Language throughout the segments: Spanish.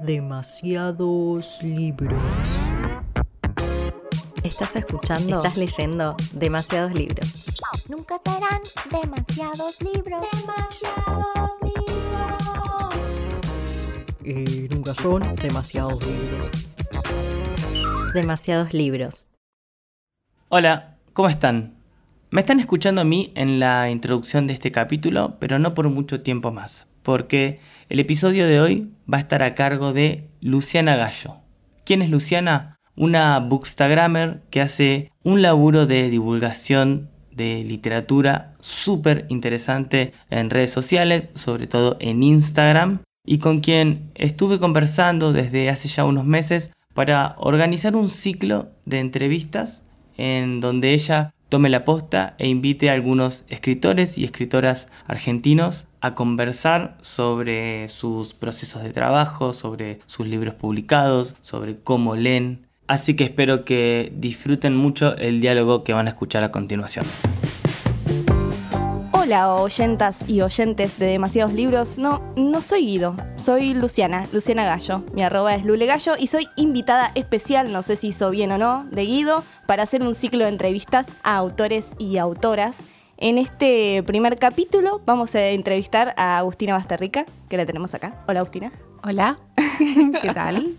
demasiados libros. Estás escuchando, estás leyendo demasiados libros. Nunca serán demasiados libros. Demasiados libros. Y nunca son demasiados libros. Demasiados libros. Hola, ¿cómo están? Me están escuchando a mí en la introducción de este capítulo, pero no por mucho tiempo más, porque el episodio de hoy va a estar a cargo de Luciana Gallo. ¿Quién es Luciana? Una bookstagrammer que hace un laburo de divulgación de literatura súper interesante en redes sociales, sobre todo en Instagram, y con quien estuve conversando desde hace ya unos meses para organizar un ciclo de entrevistas en donde ella tome la posta e invite a algunos escritores y escritoras argentinos a conversar sobre sus procesos de trabajo, sobre sus libros publicados, sobre cómo leen. Así que espero que disfruten mucho el diálogo que van a escuchar a continuación. Hola oyentas y oyentes de demasiados libros. No, no soy Guido, soy Luciana, Luciana Gallo. Mi arroba es Lule Gallo y soy invitada especial, no sé si hizo bien o no, de Guido, para hacer un ciclo de entrevistas a autores y autoras. En este primer capítulo vamos a entrevistar a Agustina Basterrica, que la tenemos acá. Hola Agustina. Hola, ¿qué tal?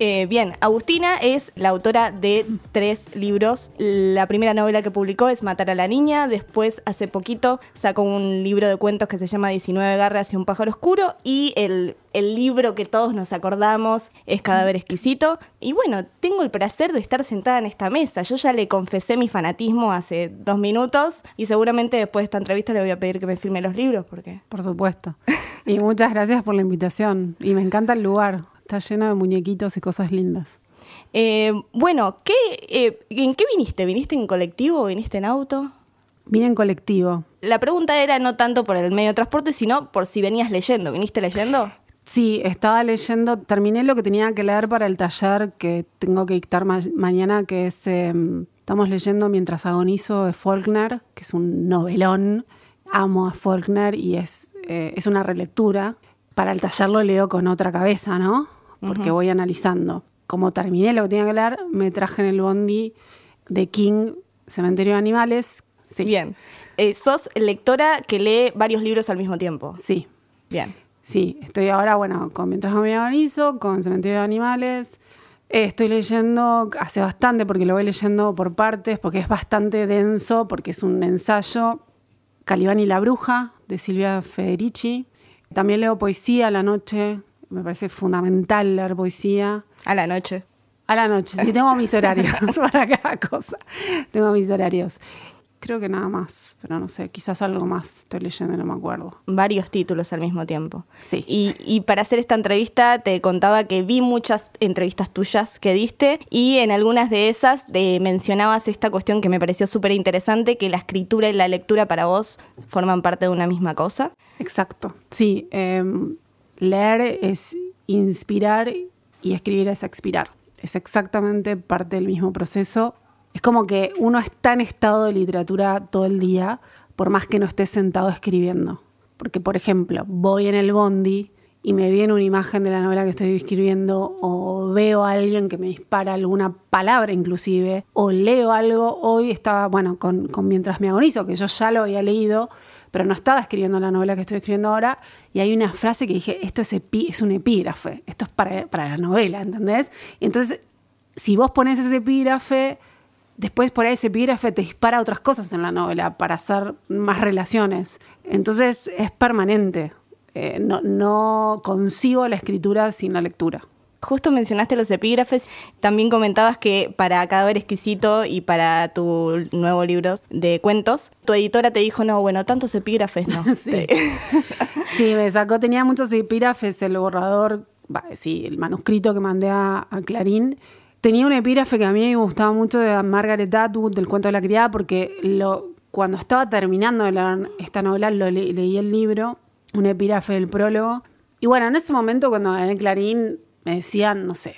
Eh, bien, Agustina es la autora de tres libros. La primera novela que publicó es Matar a la Niña. Después, hace poquito, sacó un libro de cuentos que se llama 19 garras y un pájaro oscuro. Y el, el libro que todos nos acordamos es Cadáver Exquisito. Y bueno, tengo el placer de estar sentada en esta mesa. Yo ya le confesé mi fanatismo hace dos minutos. Y seguramente después de esta entrevista le voy a pedir que me firme los libros. porque Por supuesto. Y muchas gracias por la invitación. Y me encanta el lugar. Está lleno de muñequitos y cosas lindas. Eh, bueno, ¿qué, eh, ¿en qué viniste? ¿Viniste en colectivo o viniste en auto? Vine en colectivo. La pregunta era no tanto por el medio de transporte, sino por si venías leyendo. ¿Viniste leyendo? Sí, estaba leyendo, terminé lo que tenía que leer para el taller que tengo que dictar ma- mañana, que es, eh, estamos leyendo Mientras agonizo de Faulkner, que es un novelón. Amo a Faulkner y es, eh, es una relectura. Para el taller lo leo con otra cabeza, ¿no? Porque voy analizando. Como terminé lo que tenía que leer, me traje en el bondi de King, Cementerio de Animales. Sí. Bien. Eh, sos lectora que lee varios libros al mismo tiempo. Sí, Bien. Sí, estoy ahora, bueno, con Mientras me organizo, con Cementerio de Animales. Eh, estoy leyendo hace bastante, porque lo voy leyendo por partes, porque es bastante denso, porque es un ensayo. Calibán y la bruja, de Silvia Federici. También leo poesía a la noche. Me parece fundamental leer poesía. A la noche. A la noche, sí, tengo mis horarios para cada cosa. Tengo mis horarios. Creo que nada más, pero no sé, quizás algo más estoy leyendo, no me acuerdo. Varios títulos al mismo tiempo. Sí. Y, y para hacer esta entrevista te contaba que vi muchas entrevistas tuyas que diste y en algunas de esas de- mencionabas esta cuestión que me pareció súper interesante, que la escritura y la lectura para vos forman parte de una misma cosa. Exacto. Sí, em, leer es inspirar y escribir es expirar. Es exactamente parte del mismo proceso. Es como que uno está en estado de literatura todo el día, por más que no esté sentado escribiendo. Porque, por ejemplo, voy en el bondi y me viene una imagen de la novela que estoy escribiendo, o veo a alguien que me dispara alguna palabra inclusive, o leo algo. Hoy estaba, bueno, con, con Mientras me agonizo, que yo ya lo había leído, pero no estaba escribiendo la novela que estoy escribiendo ahora, y hay una frase que dije, esto es, es un epígrafe, esto es para, para la novela, ¿entendés? Y entonces, si vos pones ese epígrafe, después por ahí ese epígrafe te dispara otras cosas en la novela para hacer más relaciones. Entonces es permanente. Eh, no, no consigo la escritura sin la lectura. Justo mencionaste los epígrafes, también comentabas que para Cadáver Exquisito y para tu nuevo libro de cuentos, tu editora te dijo, no, bueno, tantos epígrafes no. Sí. Sí, me sacó, tenía muchos epígrafes, el borrador, sí, el manuscrito que mandé a, a Clarín. Tenía un epígrafe que a mí me gustaba mucho de Margaret Atwood, del cuento de la criada, porque lo, cuando estaba terminando de leer esta novela, lo le- leí el libro, un epígrafe del prólogo. Y bueno, en ese momento cuando en el Clarín me decían, no sé,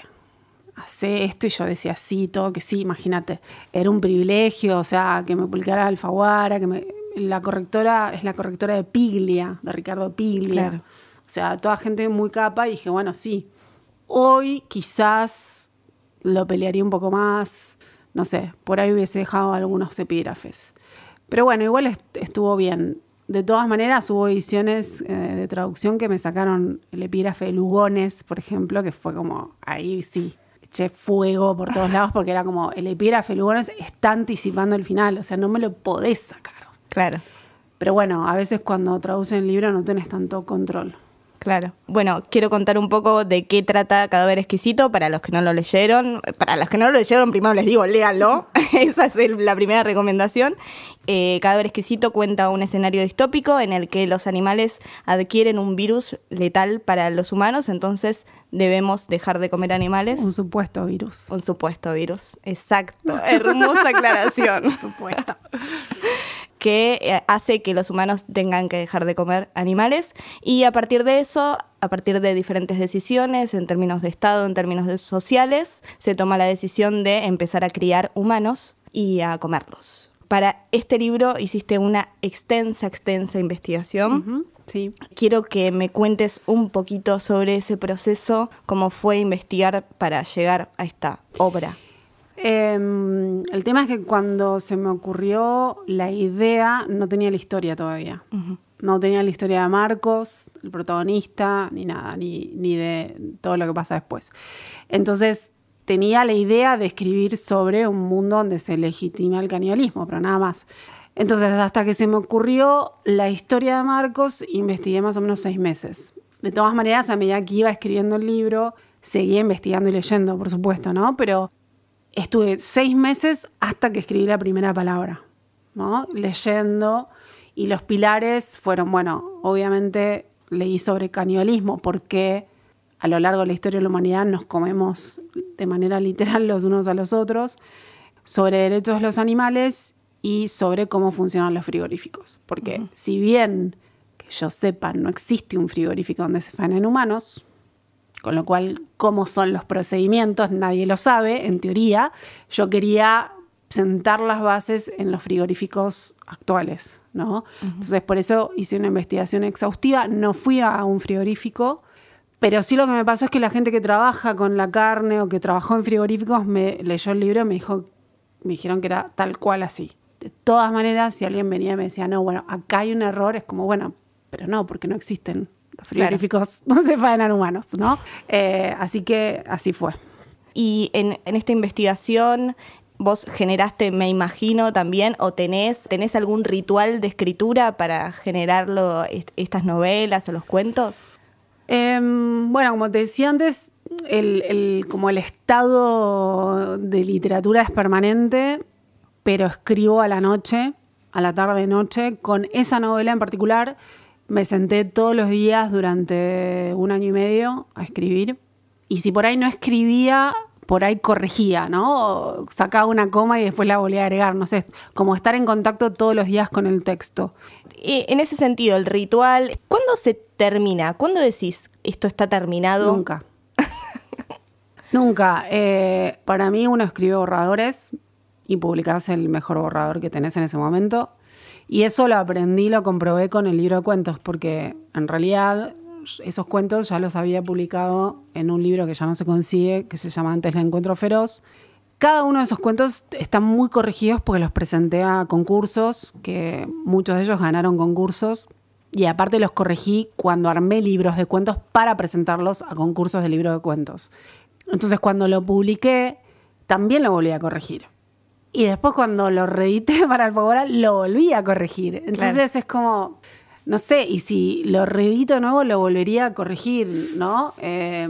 hace esto y yo decía sí, todo que sí, imagínate. Era un privilegio, o sea, que me publicara Alfaguara, que me, la correctora es la correctora de Piglia, de Ricardo Piglia. Claro. O sea, toda gente muy capa y dije, bueno, sí. Hoy quizás lo pelearía un poco más, no sé, por ahí hubiese dejado algunos epígrafes. Pero bueno, igual est- estuvo bien. De todas maneras, hubo ediciones eh, de traducción que me sacaron el epígrafe de Lugones, por ejemplo, que fue como, ahí sí, eché fuego por todos lados porque era como, el epígrafe de Lugones está anticipando el final, o sea, no me lo podés sacar. Claro. Pero bueno, a veces cuando traducen el libro no tenés tanto control. Claro. Bueno, quiero contar un poco de qué trata Cadáver Exquisito para los que no lo leyeron. Para los que no lo leyeron, primero les digo, léanlo. Esa es el- la primera recomendación. Eh, Cadáver Exquisito cuenta un escenario distópico en el que los animales adquieren un virus letal para los humanos, entonces debemos dejar de comer animales. Un supuesto virus. Un supuesto virus. Exacto. Hermosa aclaración. Supuesto. Que eh, hace que los humanos tengan que dejar de comer animales y a partir de eso, a partir de diferentes decisiones en términos de Estado, en términos de sociales, se toma la decisión de empezar a criar humanos y a comerlos. Para este libro hiciste una extensa, extensa investigación. Sí. Quiero que me cuentes un poquito sobre ese proceso, cómo fue investigar para llegar a esta obra. Em, el tema es que cuando se me ocurrió la idea, no tenía la historia todavía. No tenía la historia de Marcos, el protagonista, ni nada, ni, ni de todo lo que pasa después. Entonces, tenía la idea de escribir sobre un mundo donde se legitima el canibalismo, pero nada más. Entonces, hasta que se me ocurrió la historia de Marcos, investigué más o menos seis meses. De todas maneras, a medida que iba escribiendo el libro, seguía investigando y leyendo, por supuesto, ¿no? Pero estuve seis meses hasta que escribí la primera palabra, ¿no? Leyendo. Y los pilares fueron, bueno, obviamente leí sobre canibalismo, porque a lo largo de la historia de la humanidad nos comemos de manera literal los unos a los otros, sobre derechos de los animales y sobre cómo funcionan los frigoríficos. Porque si bien, que yo sepa, no existe un frigorífico donde se faenen humanos, con lo cual, cómo son los procedimientos, nadie lo sabe, en teoría. Yo quería sentar las bases en los frigoríficos actuales, ¿no? Entonces, por eso hice una investigación exhaustiva. No fui a un frigorífico, pero sí lo que me pasó es que la gente que trabaja con la carne o que trabajó en frigoríficos me leyó el libro y me dijo, me dijeron que era tal cual así. De todas maneras, si alguien venía y me decía, no, bueno, acá hay un error, es como, bueno, pero no, porque no existen frigoríficos, no se faenan humanos, ¿no? Eh, así que así fue. Y en, en esta investigación, vos generaste, me imagino también, o tenés, tenés algún ritual de escritura para generarlo, est- estas novelas o los cuentos? Em, bueno, como te decía antes, el, el- como el estado de literatura es permanente, pero escribo a la noche, a la tarde-noche, con esa novela en particular. Me senté todos los días durante un año y medio a escribir. Y si por ahí no escribía, por ahí corregía, ¿no? O sacaba una coma y después la volvía a agregar, no sé, como estar en contacto todos los días con el texto. En ese sentido, el ritual, ¿cuándo se termina? ¿Cuándo decís esto está terminado? Nunca. Nunca. Eh, para mí uno escribe borradores y publicás el mejor borrador que tenés en ese momento. Y eso lo aprendí, lo comprobé con el libro de cuentos, porque en realidad esos cuentos ya los había publicado en un libro que ya no se consigue, que se llama Antes la Encuentro Feroz. Cada uno de esos cuentos están muy corregidos porque los presenté a concursos, que muchos de ellos ganaron concursos. Y aparte los corregí cuando armé libros de cuentos para presentarlos a concursos de libros de cuentos. Entonces cuando lo publiqué, también lo volví a corregir. Y después cuando lo reedité para Alfaguara, lo volví a corregir. Entonces Claro. es como, no sé, y si lo reedito de nuevo, lo volvería a corregir, ¿no? Eh,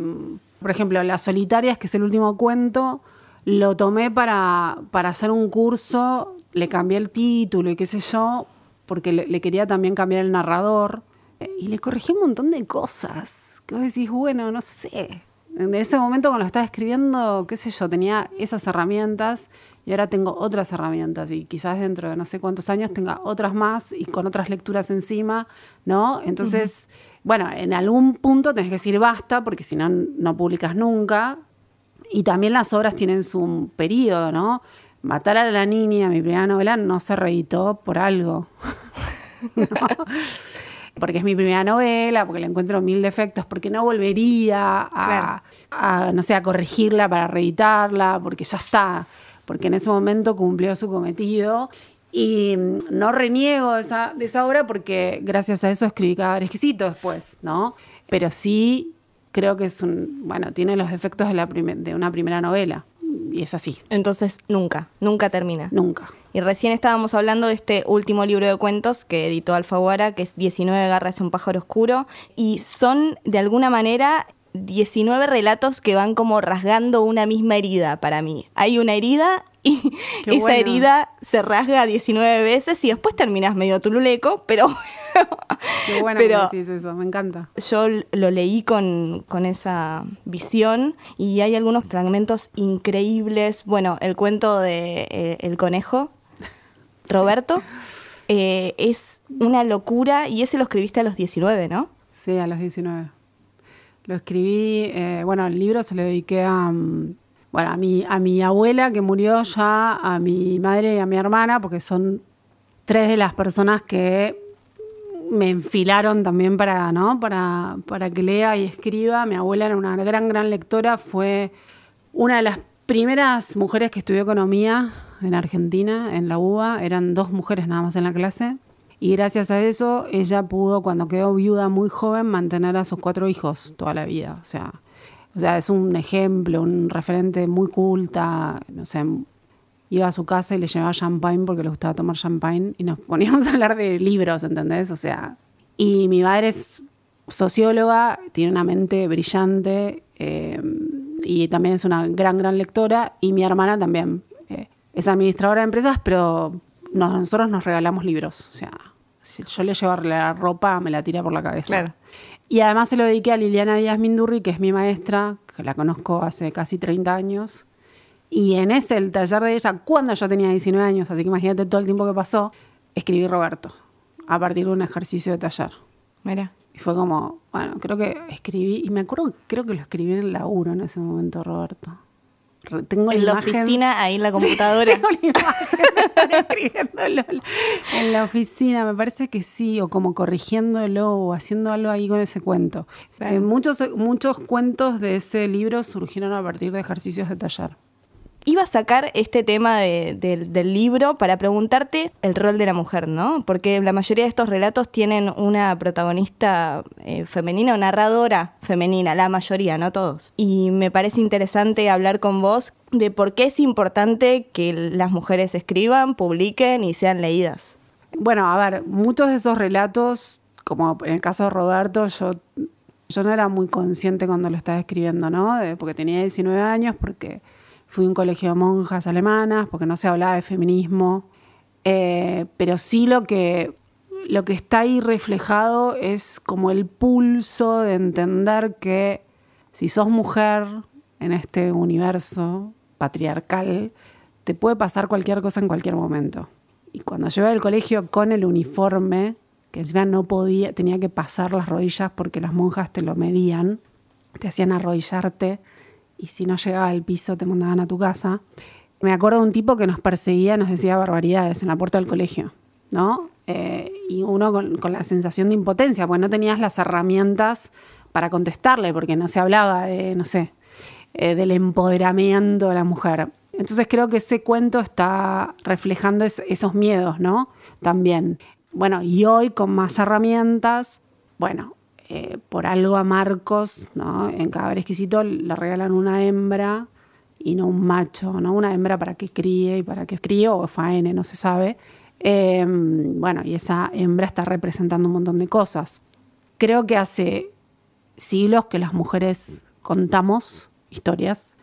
por ejemplo, Las Solitarias, que es el último cuento, lo tomé para, para hacer un curso, le cambié el título y qué sé yo, porque le, le quería también cambiar el narrador. Eh, Y le corregí un montón de cosas. Que vos decís, bueno, no sé. En ese momento cuando lo estaba escribiendo, qué sé yo, tenía esas herramientas y ahora tengo otras herramientas y quizás dentro de no sé cuántos años tenga otras más y con otras lecturas encima, ¿no? Entonces, bueno, en algún punto tenés que decir basta porque si no, no publicas nunca. Y también las obras tienen su periodo, ¿no? Matar a la niña, mi primera novela, no se reeditó por algo. ¿no? porque es mi primera novela, porque le encuentro mil defectos, porque no volvería a, a, no sé, a corregirla para reeditarla, porque ya está, porque en ese momento cumplió su cometido. Y no reniego de esa, de esa obra porque gracias a eso escribí cada exquisito después, ¿no? Pero sí creo que es un, bueno, tiene los efectos de, la de una primera novela. Y es así, Entonces, nunca, nunca termina. nunca. Y recién estábamos hablando de este último libro de cuentos que editó Alfaguara, que es 19 garras y un pájaro oscuro. Y son, de alguna manera, 19 relatos que van como rasgando una misma herida para mí. Hay una herida y Qué esa bueno. herida se rasga 19 veces y después terminas medio tululeco, pero Qué bueno Pero- que decís eso, me encanta. yo lo leí con, con esa visión y hay algunos fragmentos increíbles. Bueno, el cuento de eh, El conejo, Roberto, eh, es una locura y ese lo escribiste a los 19, ¿no? Sí, a los 19. Lo escribí, eh, bueno, el libro se lo dediqué a, mm, bueno, a mi, a mi abuela que murió ya, a mi madre y a mi hermana, porque son tres de las personas que me enfilaron también para, ¿no? para, para que lea y escriba. Mi abuela era una gran, gran lectora, fue una de las primeras mujeres que estudió economía en Argentina, en la UBA. Eran dos mujeres nada más en la clase. Y gracias a eso, ella pudo, cuando quedó viuda muy joven, mantener a sus cuatro hijos toda la vida. O sea, o sea, es un ejemplo, un referente muy culta. No sé, iba a su casa y le llevaba champagne porque le gustaba tomar champagne y nos poníamos a hablar de libros, ¿entendés? O sea, y mi madre es socióloga, tiene una mente brillante eh, y también es una gran, gran lectora y mi hermana también eh, es administradora de empresas, pero nos- nosotros nos regalamos libros, o sea, si yo le llevo la ropa, me la tira por la cabeza. Claro. Y además se lo dediqué a Liliana Díaz Mindurri, que es mi maestra, que la conozco hace casi 30 años. Y en ese, el taller de ella, cuando yo tenía 19 años, así que imagínate todo el tiempo que pasó, escribí Roberto, a partir de un ejercicio de taller. Mira. Y fue como, bueno, creo que escribí, y me acuerdo, creo que lo escribí en el laburo en ese momento, Roberto. Tengo En la imagen- oficina, ahí en la computadora. tengo la imagen de estar escribiéndolo en la oficina, me parece que sí, o como corrigiéndolo o haciendo algo ahí con ese cuento. Claro. Eh, muchos, muchos cuentos de ese libro surgieron a partir de ejercicios de taller. Iba a sacar este tema de- del- libro para preguntarte el rol de la mujer, ¿no? Porque la mayoría de estos relatos tienen una protagonista eh, femenina o narradora femenina, la mayoría, no todos. Y me parece interesante hablar con vos de por qué es importante que las mujeres escriban, publiquen y sean leídas. Bueno, a ver, muchos de esos relatos, como en el caso de Roberto, yo, yo no era muy consciente cuando lo estaba escribiendo, ¿no? Porque tenía 19 años, porque fui a un colegio de monjas alemanas, porque no se hablaba de feminismo. Eh, pero sí lo que, lo que está ahí reflejado es como el pulso de entender que si sos mujer en este universo patriarcal, te puede pasar cualquier cosa en cualquier momento. Y cuando iba al colegio con el uniforme, que encima no podía, tenía que pasar las rodillas porque las monjas te lo medían, te hacían arrodillarte y si no llegaba al piso te mandaban a tu casa. Me acuerdo de un tipo que nos perseguía, nos decía barbaridades en la puerta del colegio, ¿no? Eh, y uno con, la sensación de impotencia, porque no tenías las herramientas para contestarle, porque no se hablaba de, no sé, eh, del empoderamiento de la mujer. Entonces creo que ese cuento está reflejando es- esos miedos, ¿no? También. Bueno, y hoy con más herramientas, bueno, eh, por algo a Marcos, ¿no? En cada exquisito le regalan una hembra y no un macho, ¿no? Una hembra para que críe y para que críe o faene, no se sabe. Eh, bueno, y esa hembra está representando un montón de cosas. Creo que hace siglos que las mujeres contamos historias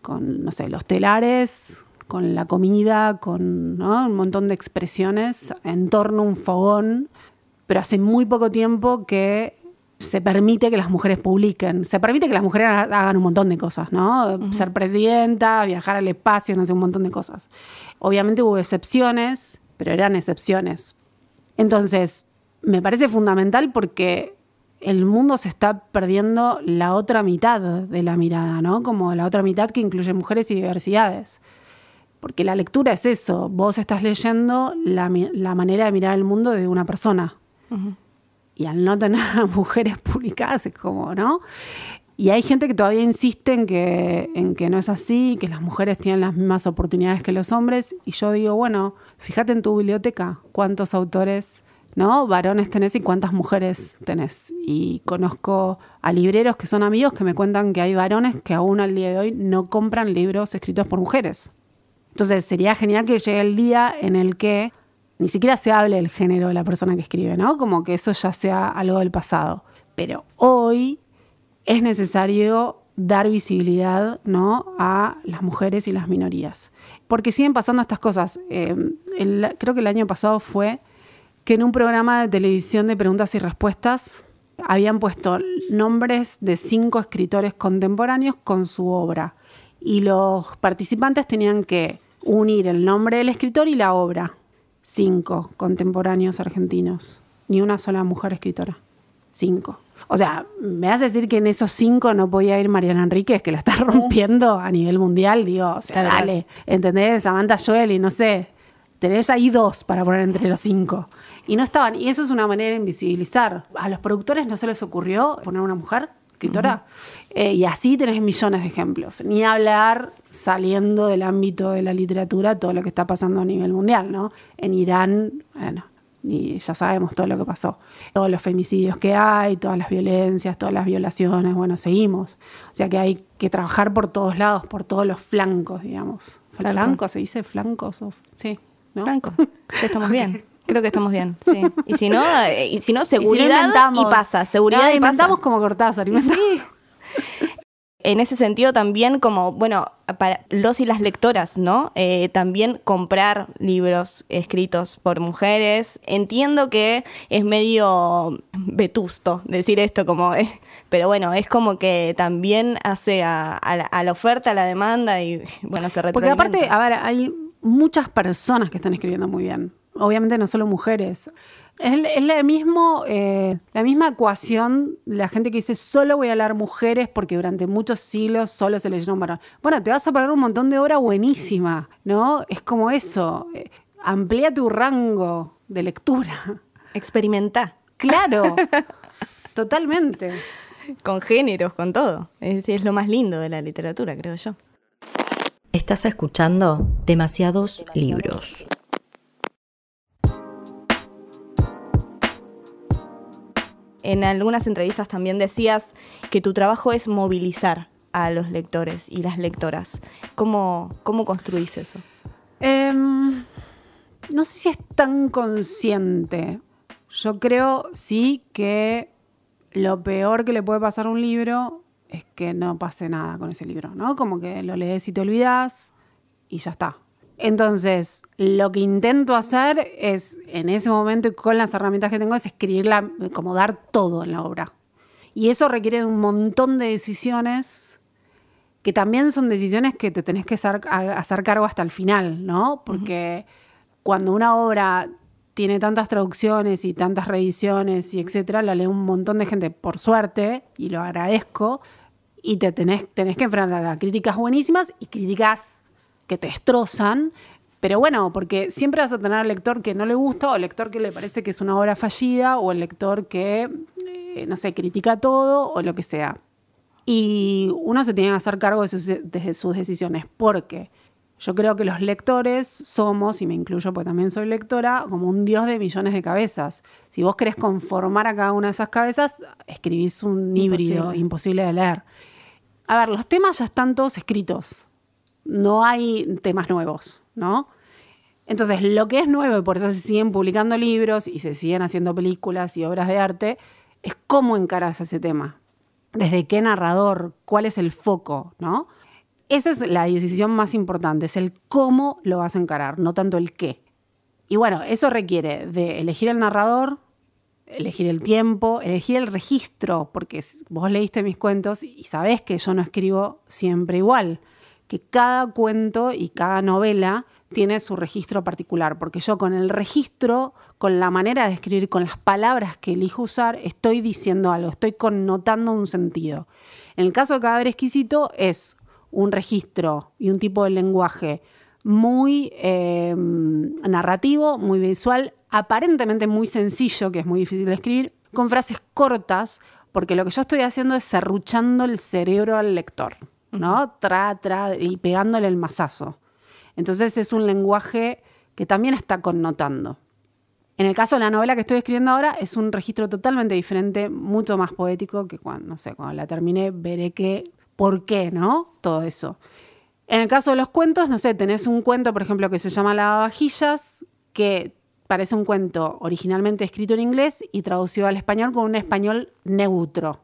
con, no sé, los telares, con la comida, con ¿no? un montón de expresiones en torno a un fogón, pero hace muy poco tiempo que se permite que las mujeres publiquen, se permite que las mujeres ha- hagan un montón de cosas, ¿no? Ser presidenta, viajar al espacio, no sé, un montón de cosas. Obviamente hubo excepciones, pero eran excepciones. Entonces, me parece fundamental porque el mundo se está perdiendo la otra mitad de la mirada, ¿no? Como la otra mitad que incluye mujeres y diversidades. Porque la lectura es eso, vos estás leyendo la, la manera de mirar el mundo de una persona. Y al no tener mujeres publicadas es como, ¿no? Y hay gente que todavía insiste en que, en que no es así, que las mujeres tienen las mismas oportunidades que los hombres. Y yo digo, bueno, fíjate en tu biblioteca cuántos autores, ¿no? Varones tenés y cuántas mujeres tenés. Y conozco a libreros que son amigos que me cuentan que hay varones que aún al día de hoy no compran libros escritos por mujeres. Entonces sería genial que llegue el día en el que ni siquiera se hable del género de la persona que escribe, ¿no? Como que eso ya sea algo del pasado. Pero hoy es necesario dar visibilidad ¿no? a las mujeres y las minorías. Porque siguen pasando estas cosas. El- creo que el año pasado fue que en un programa de televisión de preguntas y respuestas habían puesto nombres de cinco escritores contemporáneos con su obra. Y los participantes tenían que unir el nombre del escritor y la obra. Cinco contemporáneos argentinos. Ni una sola mujer escritora. Cinco. O sea, me hace decir que en esos cinco no podía ir Mariana Enríquez, que la está rompiendo a nivel mundial. Digo, o sea, dale. ¿Entendés? Samantha Joel y no sé. Tenés ahí dos para poner entre los cinco. Y no estaban. Y eso es una manera de invisibilizar. A los productores no se les ocurrió poner una mujer escritora. Eh, y así tenés millones de ejemplos. Ni hablar saliendo del ámbito de la literatura todo lo que está pasando a nivel mundial, ¿no? En Irán, bueno, y ya sabemos todo lo que pasó. Todos los femicidios que hay, todas las violencias, todas las violaciones, bueno, seguimos. O sea que hay que trabajar por todos lados, por todos los flancos, digamos. ¿Flancos se dice? ¿Flancos? o- sí, ¿no? Franco, estamos bien. Creo que estamos bien, sí. Y si no, eh, y si no Y si no seguridad y, pasa, seguridad No, y pasa. inventamos como Cortázar. Sí. En ese sentido también como, bueno, para los y las lectoras, ¿no? Eh, también comprar libros escritos por mujeres. Entiendo que es medio vetusto decir esto como, eh, pero bueno, es como que también hace a, a la, a la oferta, a la demanda y bueno, se Porque aparte, retroalimenta. a ver, hay muchas personas que están escribiendo muy bien. Obviamente no solo mujeres. Es, la, mismo, eh, la misma ecuación, la gente que dice solo voy a hablar mujeres porque durante muchos siglos solo se leyeron varones. Bueno, te vas a pagar un montón de obra buenísima, ¿no? Es como eso. eh, amplía tu rango de lectura. Experimentá Claro, totalmente. con géneros, con todo. Es, es lo más lindo de la literatura, creo yo. Estás escuchando demasiados libros. En algunas entrevistas también decías que tu trabajo es movilizar a los lectores y las lectoras. ¿Cómo, cómo construís eso? Em, no sé si es tan consciente. Yo creo sí que lo peor que le puede pasar a un libro es que no pase nada con ese libro, ¿no? Como que lo lees y te olvidas y ya está. Entonces, lo que intento hacer es, en ese momento y con las herramientas que tengo, es escribirla, como dar todo en la obra. Y eso requiere de un montón de decisiones que también son decisiones que te tenés que hacer, cargo hasta el final, ¿no? Porque cuando una obra tiene tantas traducciones y tantas reediciones y etcétera, la lee un montón de gente, por suerte, y lo agradezco, y te tenés, tenés que enfrentar a críticas buenísimas y críticas que te destrozan. Pero bueno, porque siempre vas a tener al lector que no le gusta, o el lector que le parece que es una obra fallida, o el lector que, eh, no sé, critica todo, o lo que sea. Y uno se tiene que hacer cargo de sus, de sus decisiones, porque yo creo que los lectores somos, y me incluyo porque también soy lectora, como un dios de millones de cabezas. Si vos querés conformar a cada una de esas cabezas, escribís un híbrido Imposible. imposible de leer. A ver, los temas ya están todos escritos. No hay temas nuevos, ¿no? Entonces, lo que es nuevo, y por eso se siguen publicando libros y se siguen haciendo películas y obras de arte, es cómo encaras ese tema. Desde qué narrador, cuál es el foco, ¿no? Esa es la decisión más importante, es el cómo lo vas a encarar, no tanto el qué. Y bueno, eso requiere de elegir el narrador, elegir el tiempo, elegir el registro, porque vos leíste mis cuentos y sabés que yo no escribo siempre igual, que cada cuento y cada novela tiene su registro particular, porque yo con el registro, con la manera de escribir, con las palabras que elijo usar, estoy diciendo algo, estoy connotando un sentido. En el caso de Cadáver Exquisito es un registro y un tipo de lenguaje muy eh, narrativo, muy visual, aparentemente muy sencillo, que es muy difícil de escribir, con frases cortas, porque lo que yo estoy haciendo es serruchando el cerebro al lector, ¿no? Tra, tra, y pegándole el mazazo. Entonces es un lenguaje que también está connotando. En el caso de la novela que estoy escribiendo ahora, es un registro totalmente diferente, mucho más poético, que cuando, no sé, cuando la termine veré qué, por qué, ¿no? Todo eso. En el caso de los cuentos, no sé, tenés un cuento, por ejemplo, que se llama Lavavajillas, que parece un cuento originalmente escrito en inglés y traducido al español con un español neutro.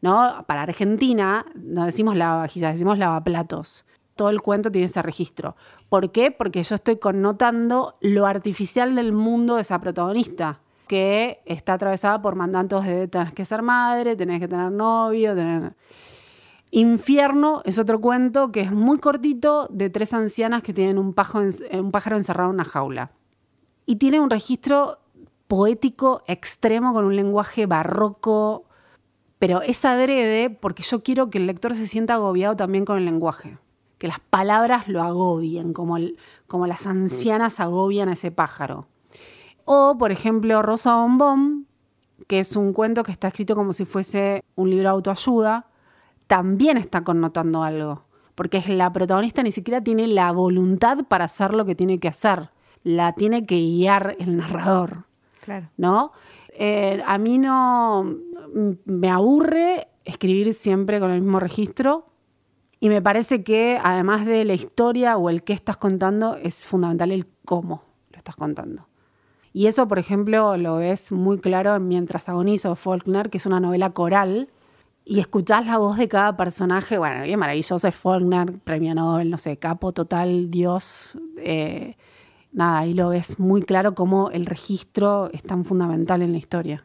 ¿No? Para Argentina no decimos lavavajillas, decimos lavaplatos. Todo el cuento tiene ese registro. ¿Por qué? Porque yo estoy connotando lo artificial del mundo de esa protagonista, que está atravesada por mandatos de tenés que ser madre, tenés que tener novio, tener... Infierno es otro cuento que es muy cortito de tres ancianas que tienen un, un pájaro encerrado en una jaula. Y tiene un registro poético extremo con un lenguaje barroco, pero es adrede porque yo quiero que el lector se sienta agobiado también con el lenguaje, que las palabras lo agobien, como, como las ancianas agobian a ese pájaro. O, por ejemplo, Rosa Bombón, que es un cuento que está escrito como si fuese un libro de autoayuda, también está connotando algo, porque la protagonista ni siquiera tiene la voluntad para hacer lo que tiene que hacer la tiene que guiar el narrador. Claro. ¿No? Eh, a mí no me aburre escribir siempre con el mismo registro. Y me parece que además de la historia o el qué estás contando, es fundamental el cómo lo estás contando. Y eso, por ejemplo, lo ves muy claro en Mientras agonizo Faulkner, que es una novela coral, y escuchás la voz de cada personaje. Bueno, bien maravilloso es Faulkner, premio Nobel, no sé, capo total, Dios. Eh, nada, ahí lo ves muy claro cómo el registro es tan fundamental en la historia.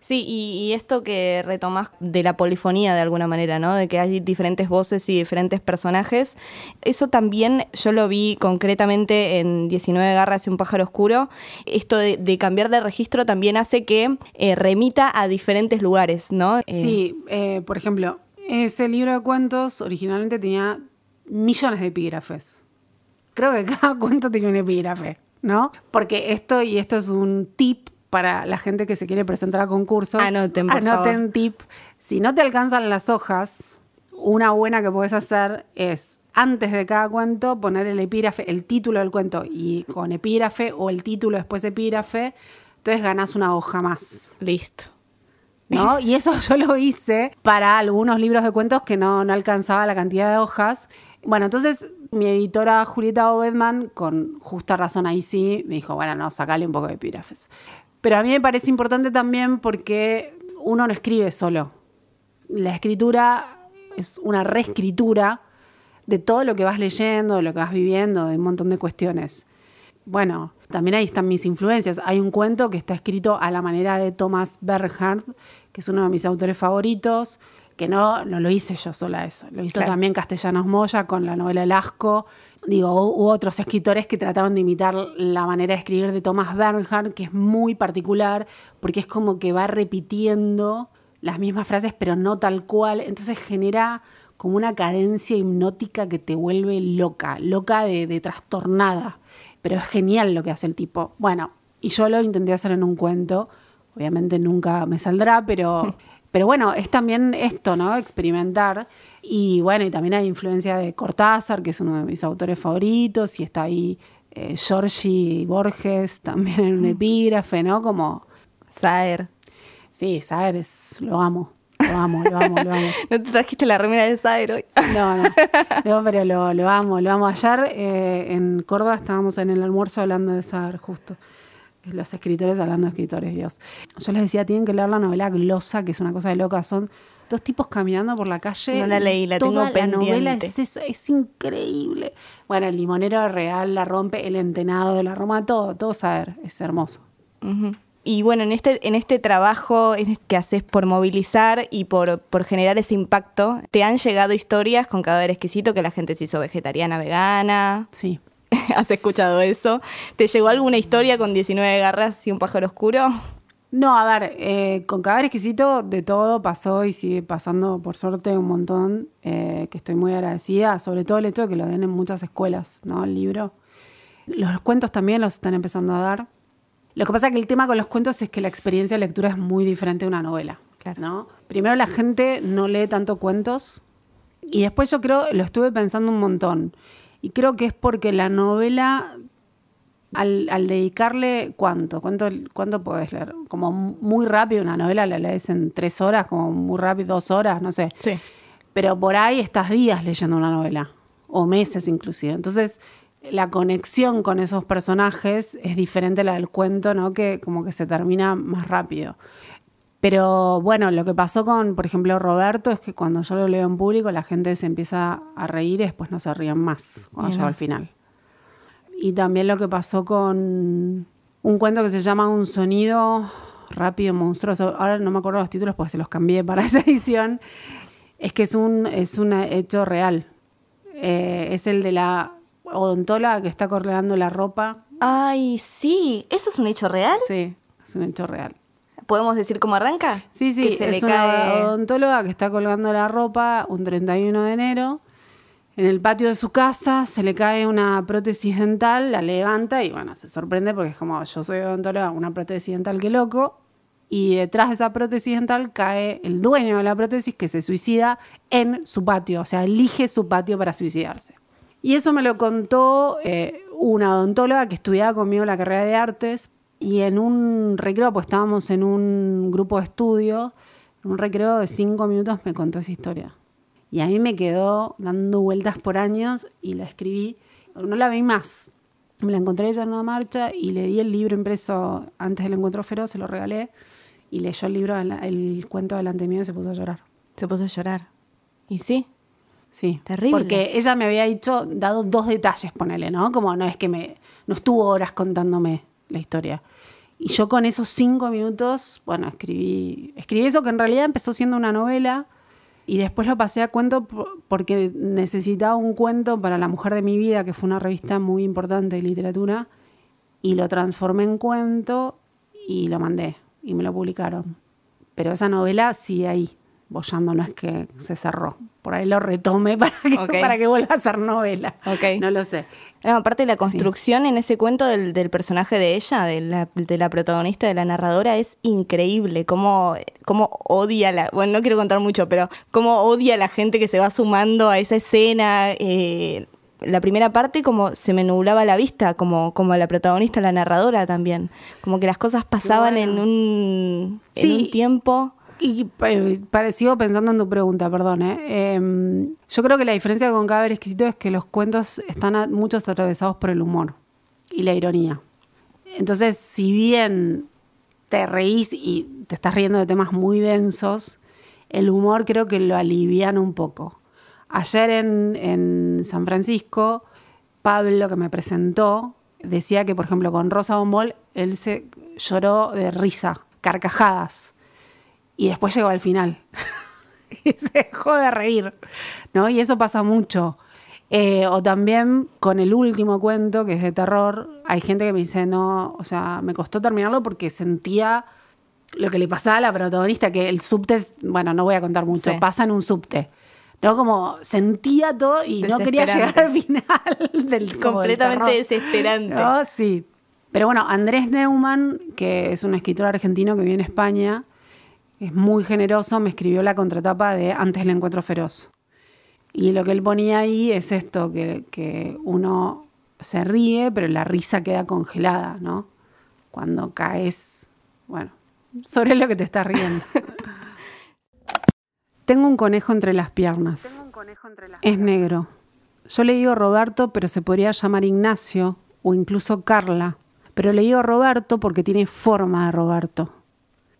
Sí, y, esto que retomás de la polifonía de alguna manera, ¿no? De que hay diferentes voces y diferentes personajes. Eso también yo lo vi concretamente en 19 garras y un pájaro oscuro. Esto de, cambiar de registro también hace que eh, remita a diferentes lugares, ¿no? Eh, sí, eh, por ejemplo, ese libro de cuentos originalmente tenía millones de epígrafes creo que cada cuento tiene un epígrafe, ¿no? Porque esto, y esto es un tip para la gente que se quiere presentar a concursos. Anoten, por Anoten tip. Si no te alcanzan las hojas, una buena que puedes hacer es antes de cada cuento poner el epígrafe, el título del cuento y con epígrafe o el título después epígrafe, entonces ganas una hoja más. Listo. ¿No? Y eso yo lo hice para algunos libros de cuentos que no, no alcanzaba la cantidad de hojas. Bueno, entonces mi editora Julieta Obedman, con justa razón ahí sí, me dijo, bueno, no, sacale un poco de epígrafes. Pero a mí me parece importante también porque uno no escribe solo. La escritura es una reescritura de todo lo que vas leyendo, de lo que vas viviendo, de un montón de cuestiones. Bueno, también ahí están mis influencias. Hay un cuento que está escrito a la manera de Thomas Bernhard, que es uno de mis autores favoritos, que no, no lo hice yo sola eso, lo hizo también Castellanos Moya con la novela El Asco. Digo, hubo otros escritores que trataron de imitar la manera de escribir de Thomas Bernhard, que es muy particular, porque es como que va repitiendo las mismas frases, pero no tal cual. Entonces genera como una cadencia hipnótica que te vuelve loca, loca de, de trastornada. Pero es genial lo que hace el tipo. Bueno, y yo lo intenté hacer en un cuento. Obviamente nunca me saldrá, pero Pero bueno, es también esto, ¿no? Experimentar. Y bueno, y también hay influencia de Cortázar, que es uno de mis autores favoritos, y está ahí eh, Borges, también en un epígrafe, ¿no? Como... Saer. Sí, Saer es, lo amo. Lo amo, lo amo, lo amo. ¿No te trajiste la remera de Saer hoy? No, no, no pero lo, lo amo, lo amo. Ayer eh, en Córdoba estábamos en el almuerzo hablando de Saer, justo los escritores hablando de escritores, Dios. Yo les decía, tienen que leer la novela Glosa, que es una cosa de loca. Son dos tipos caminando por la calle. No la leí, la tengo pendiente. La novela es eso, es increíble. Bueno, el limonero real la rompe, el entenado de la Roma, todo, todo saber, es hermoso. Y bueno, en este, en este trabajo que haces por movilizar y por, por generar ese impacto, ¿te han llegado historias con cada exquisito que la gente se hizo vegetariana, vegana? Sí. ¿Has escuchado eso? ¿Te llegó alguna historia con 19 garras y un pájaro oscuro? No, a ver, eh, con Caber Exquisito de todo pasó y sigue pasando, por suerte, un montón, eh, que estoy muy agradecida, sobre todo el hecho de que lo den en muchas escuelas, ¿no? El libro. Los cuentos también los están empezando a dar. Lo que pasa es que el tema con los cuentos es que la experiencia de lectura es muy diferente a una novela. Claro. ¿no? Primero la gente no lee tanto cuentos y después yo creo, lo estuve pensando un montón. Y creo que es porque la novela, al, al dedicarle, ¿cuánto? ¿Cuánto, ¿Cuánto podés leer? Como muy rápido una novela, la lees en tres horas, como muy rápido, dos horas, no sé. Sí. Pero por ahí estás días leyendo una novela, o meses inclusive. Entonces, la conexión con esos personajes es diferente a la del cuento, ¿no? Que como que se termina más rápido. Pero bueno, lo que pasó con, por ejemplo, Roberto es que cuando yo lo leo en público, la gente se empieza a reír y después no se ríen más cuando llego al final. Y también lo que pasó con un cuento que se llama Un sonido rápido, monstruoso. Ahora no me acuerdo los títulos porque se los cambié para esa edición. Es que es un, es un hecho real. Eh, es el de la odontóloga que está colgando la ropa. Ay, sí. ¿Eso es un hecho real? Sí, es un hecho real. ¿Podemos decir cómo arranca? Sí, sí, Que se es le una cae. odontóloga que está colgando la ropa un 31 de enero. En el patio de su casa se le cae una prótesis dental, la levanta y bueno, se sorprende porque es como yo soy odontóloga, una prótesis dental que loco. Y detrás de esa prótesis dental cae el dueño de la prótesis que se suicida en su patio, o sea, elige su patio para suicidarse. Y eso me lo contó eh, una odontóloga que estudiaba conmigo la carrera de artes y en un recreo, pues estábamos en un grupo de estudio, en un recreo de cinco minutos me contó esa historia. Y a mí me quedó dando vueltas por años y la escribí. No la vi más. Me la encontré ella en una marcha y le di el libro impreso antes del encuentro feroz, se lo regalé y leyó el libro, el, el cuento delante mío y se puso a llorar. Se puso a llorar. ¿Y sí? Sí. Terrible. Porque ella me había dicho, dado dos detalles, ponele, ¿no? Como no es que me. No estuvo horas contándome la historia. Y yo con esos cinco minutos, bueno, escribí. Escribí eso que en realidad empezó siendo una novela. Y después lo pasé a cuento po- porque necesitaba un cuento para La Mujer de mi Vida, que fue una revista muy importante de literatura. Y lo transformé en cuento y lo mandé. Y me lo publicaron. Pero esa novela sigue ahí, bollando, no es que se cerró. Por ahí lo retome para que, para que vuelva a ser novela. No lo sé. No, aparte la construcción en ese cuento del, del personaje de ella, de la, de la protagonista, de la narradora, es increíble. Cómo, cómo odia la. Bueno, no quiero contar mucho, pero cómo odia a la gente que se va sumando a esa escena. eh, la primera parte, como se me nublaba la vista, como, como la protagonista, la narradora también. Como que las cosas pasaban en un, en Sí. un tiempo. Y eh, parecido pensando en tu pregunta, perdón. ¿eh? Eh, yo creo que la diferencia con Caber Exquisito es que los cuentos están muchos atravesados por el humor y la ironía. Entonces, si bien te reís y te estás riendo de temas muy densos, el humor creo que lo alivian un poco. Ayer en, en San Francisco, Pablo, que me presentó, decía que, por ejemplo, con Rosa Bombol, él se lloró de risa, carcajadas. Y después llegó al final. y se dejó de reír. ¿no? Y eso pasa mucho. Eh, o también con el último cuento, que es de terror, hay gente que me dice, no, o sea, me costó terminarlo porque sentía lo que le pasaba a la protagonista, que el subte, bueno, no voy a contar mucho, Sí. pasa en un subte. ¿No? Como sentía todo y no quería llegar al final del Completamente desesperante. No, sí. Pero bueno, Andrés Neumann, que es un escritor argentino que vive en España, es muy generoso, me escribió la contratapa de Antes del encuentro feroz. Y lo que él ponía ahí es esto, que, que uno se ríe, pero la risa queda congelada, ¿no? Cuando caes, bueno, sobre lo que te estás riendo. Tengo un conejo entre las piernas. Es negro. Yo le digo Roberto, pero se podría llamar Ignacio o incluso Carla. Pero le digo Roberto porque tiene forma de Roberto.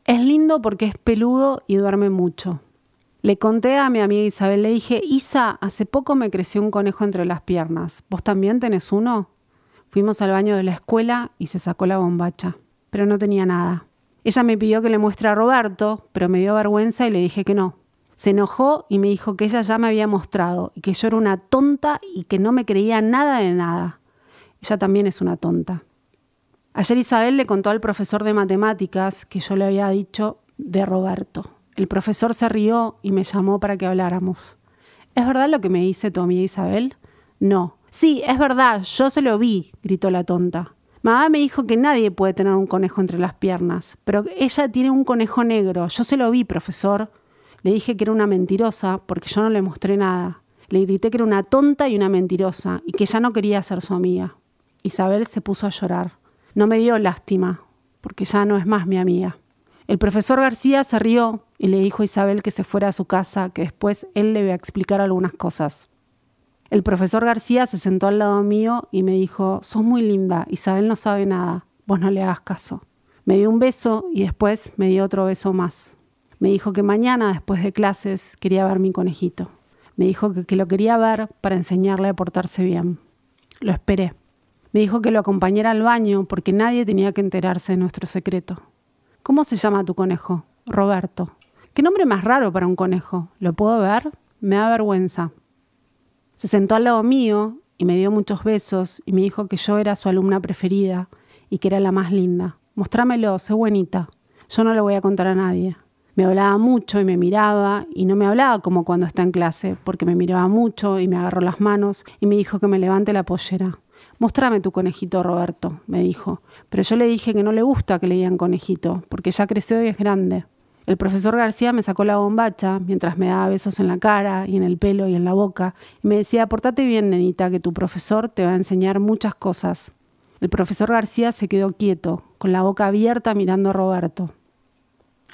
Es lindo porque es peludo y duerme mucho. Le conté a mi amiga Isabel, le dije, Isa, hace poco me creció un conejo entre las piernas. ¿Vos también tenés uno? Fuimos al baño de la escuela y se sacó la bombacha, pero no tenía nada. Ella me pidió que le muestre a Roberto, pero me dio vergüenza y le dije que no. Se enojó y me dijo que ella ya me había mostrado y que yo era una tonta y que no me creía nada de nada. Ella también es una tonta. Ayer Isabel le contó al profesor de matemáticas que yo le había dicho de Roberto. El profesor se rió y me llamó para que habláramos. ¿Es verdad lo que me dice tu amiga Isabel? No. Sí, es verdad, yo se lo vi, gritó la tonta. Mamá me dijo que nadie puede tener un conejo entre las piernas, pero ella tiene un conejo negro. Yo se lo vi, profesor. Le dije que era una mentirosa porque yo no le mostré nada. Le grité que era una tonta y una mentirosa y que ya no quería ser su amiga. Isabel se puso a llorar. No me dio lástima, porque ya no es más mi amiga. El profesor García se rió y le dijo a Isabel que se fuera a su casa, que después él le iba a explicar algunas cosas. El profesor García se sentó al lado mío y me dijo, sos muy linda, Isabel no sabe nada, vos no le hagas caso. Me dio un beso y después me dio otro beso más. Me dijo que mañana, después de clases, quería ver mi conejito. Me dijo que, que lo quería ver para enseñarle a portarse bien. Lo esperé. Me dijo que lo acompañara al baño porque nadie tenía que enterarse de nuestro secreto. ¿Cómo se llama tu conejo? Roberto. ¿Qué nombre más raro para un conejo? ¿Lo puedo ver? Me da vergüenza. Se sentó al lado mío y me dio muchos besos y me dijo que yo era su alumna preferida y que era la más linda. Mostrámelo, sé buenita. Yo no lo voy a contar a nadie. Me hablaba mucho y me miraba y no me hablaba como cuando está en clase, porque me miraba mucho y me agarró las manos y me dijo que me levante la pollera. Mostrame tu conejito, Roberto, me dijo. Pero yo le dije que no le gusta que le digan conejito, porque ya creció y es grande. El profesor García me sacó la bombacha mientras me daba besos en la cara y en el pelo y en la boca y me decía, portate bien, nenita, que tu profesor te va a enseñar muchas cosas. El profesor García se quedó quieto, con la boca abierta mirando a Roberto.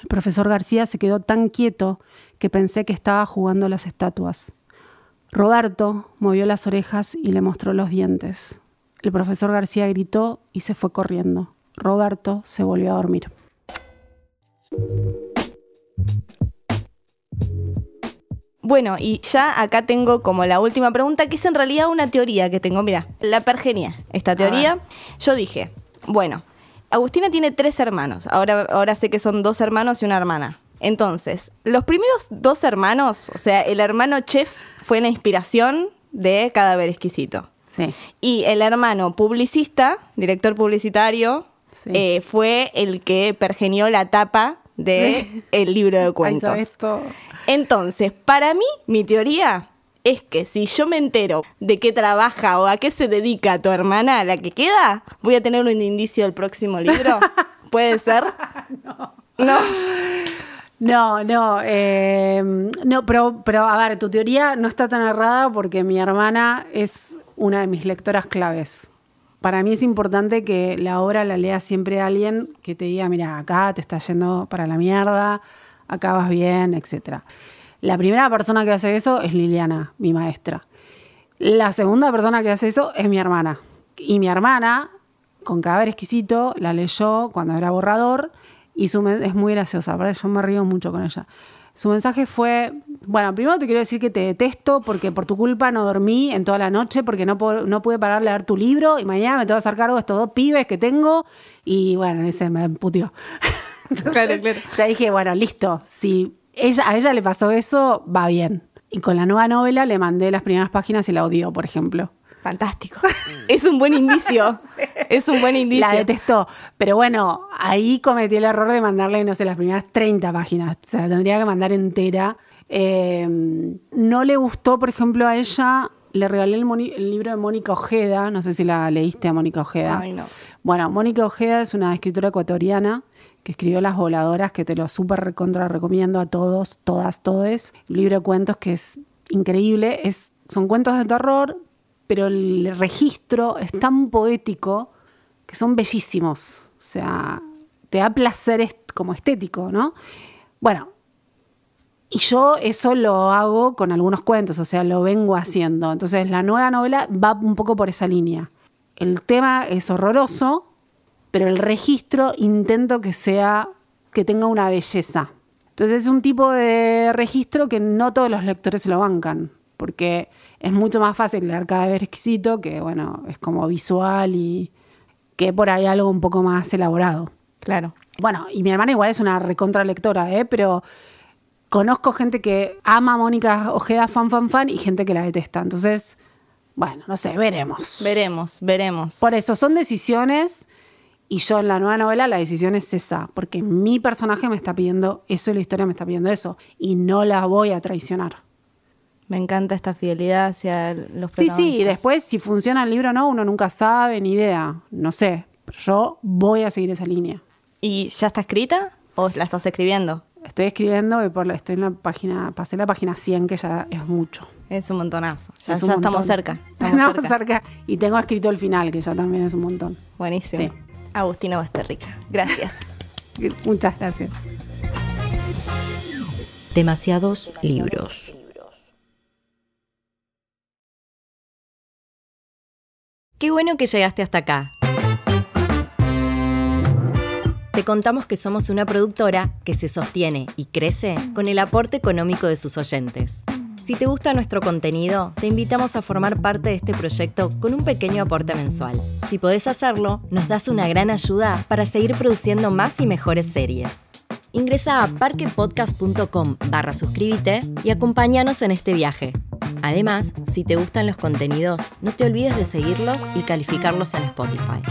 El profesor García se quedó tan quieto que pensé que estaba jugando las estatuas. Roberto movió las orejas y le mostró los dientes. El profesor García gritó y se fue corriendo. Roberto se volvió a dormir. Bueno, y ya acá tengo como la última pregunta, que es en realidad una teoría que tengo. Mira, la pergenia, esta teoría. Yo dije, bueno, Agustina tiene tres hermanos. Ahora, ahora sé que son dos hermanos y una hermana. Entonces, los primeros dos hermanos, o sea, el hermano chef fue la inspiración de Cadáver Exquisito. Sí. Y el hermano publicista, director publicitario, Sí. eh, fue el que pergenió la tapa de el libro de cuentos. Entonces, para mí, mi teoría es que si yo me entero de qué trabaja o a qué se dedica tu hermana, la que queda, voy a tener un indicio del próximo libro. ¿Puede ser? no. No. No, no, eh, no, pero, pero a ver, tu teoría no está tan errada porque mi hermana es una de mis lectoras claves. Para mí es importante que la obra la lea siempre alguien que te diga, mira, acá te está yendo para la mierda, acá vas bien, etc. La primera persona que hace eso es Liliana, mi maestra. La segunda persona que hace eso es mi hermana. Y mi hermana, con Cadáver Exquisito, la leyó cuando era borrador y su es muy graciosa, yo me río mucho con ella. Su mensaje fue, bueno, primero te quiero decir que te detesto porque por tu culpa no dormí en toda la noche porque no, no pude parar de leer tu libro y mañana me tengo que hacer cargo de estos dos pibes que tengo y bueno, ese me putió. Entonces, Ya dije, bueno, listo, si ella, a ella le pasó eso, va bien. Y con la nueva novela le mandé las primeras páginas y la odió, por ejemplo. Fantástico. Es un buen indicio. Es un buen indicio. La detestó. Pero bueno, ahí cometí el error de mandarle, no sé, las primeras 30 páginas. O sea, tendría que mandar entera. Eh, no le gustó, por ejemplo, a ella, le regalé el, moni- el libro de Mónica Ojeda. No sé si la leíste a Mónica Ojeda. Ay, no. Bueno, Mónica Ojeda es una escritora ecuatoriana que escribió Las Voladoras, que te lo súper recontra recomiendo a todos, todas, todes. Un libro de cuentos que es increíble. Es, son cuentos de terror, pero el registro es tan poético que son bellísimos. O sea, te da placer como estético, ¿no? Bueno, y yo eso lo hago con algunos cuentos, o sea, lo vengo haciendo. Entonces, la nueva novela va un poco por esa línea. El tema es horroroso, pero el registro intento que sea, que tenga una belleza. Entonces, es un tipo de registro que no todos los lectores se lo bancan, porque es mucho más fácil leer cada vez exquisito, que bueno, es como visual y que por ahí algo un poco más elaborado. Claro. Bueno, y mi hermana igual es una recontra lectora, ¿eh? pero conozco gente que ama a Mónica Ojeda, fan, fan, fan, y gente que la detesta. Entonces, bueno, no sé, veremos. Veremos, veremos. Por eso, son decisiones, y yo en la nueva novela la decisión es esa, porque mi personaje me está pidiendo eso y la historia me está pidiendo eso, y no la voy a traicionar. Me encanta esta fidelidad hacia los Sí, sí, y después si funciona el libro o no, uno nunca sabe, ni idea, no sé. Pero yo voy a seguir esa línea. ¿Y ya está escrita o la estás escribiendo? Estoy escribiendo y por la, estoy en la página, pasé la página 100, que ya es mucho. Es un montonazo. Ya, Es un ya estamos montón. cerca. Estamos Estamos cerca. cerca. Y tengo escrito el final, que ya también es un montón. Buenísimo. Sí. Agustina Basterrica. Gracias. Muchas gracias. Demasiados libros. Qué bueno que llegaste hasta acá. Te contamos que somos una productora que se sostiene y crece con el aporte económico de sus oyentes. Si te gusta nuestro contenido, te invitamos a formar parte de este proyecto con un pequeño aporte mensual. Si podés hacerlo, nos das una gran ayuda para seguir produciendo más y mejores series. Ingresa a parquepodcast.com barra suscríbete y acompáñanos en este viaje. Además, si te gustan los contenidos, no te olvides de seguirlos y calificarlos en Spotify.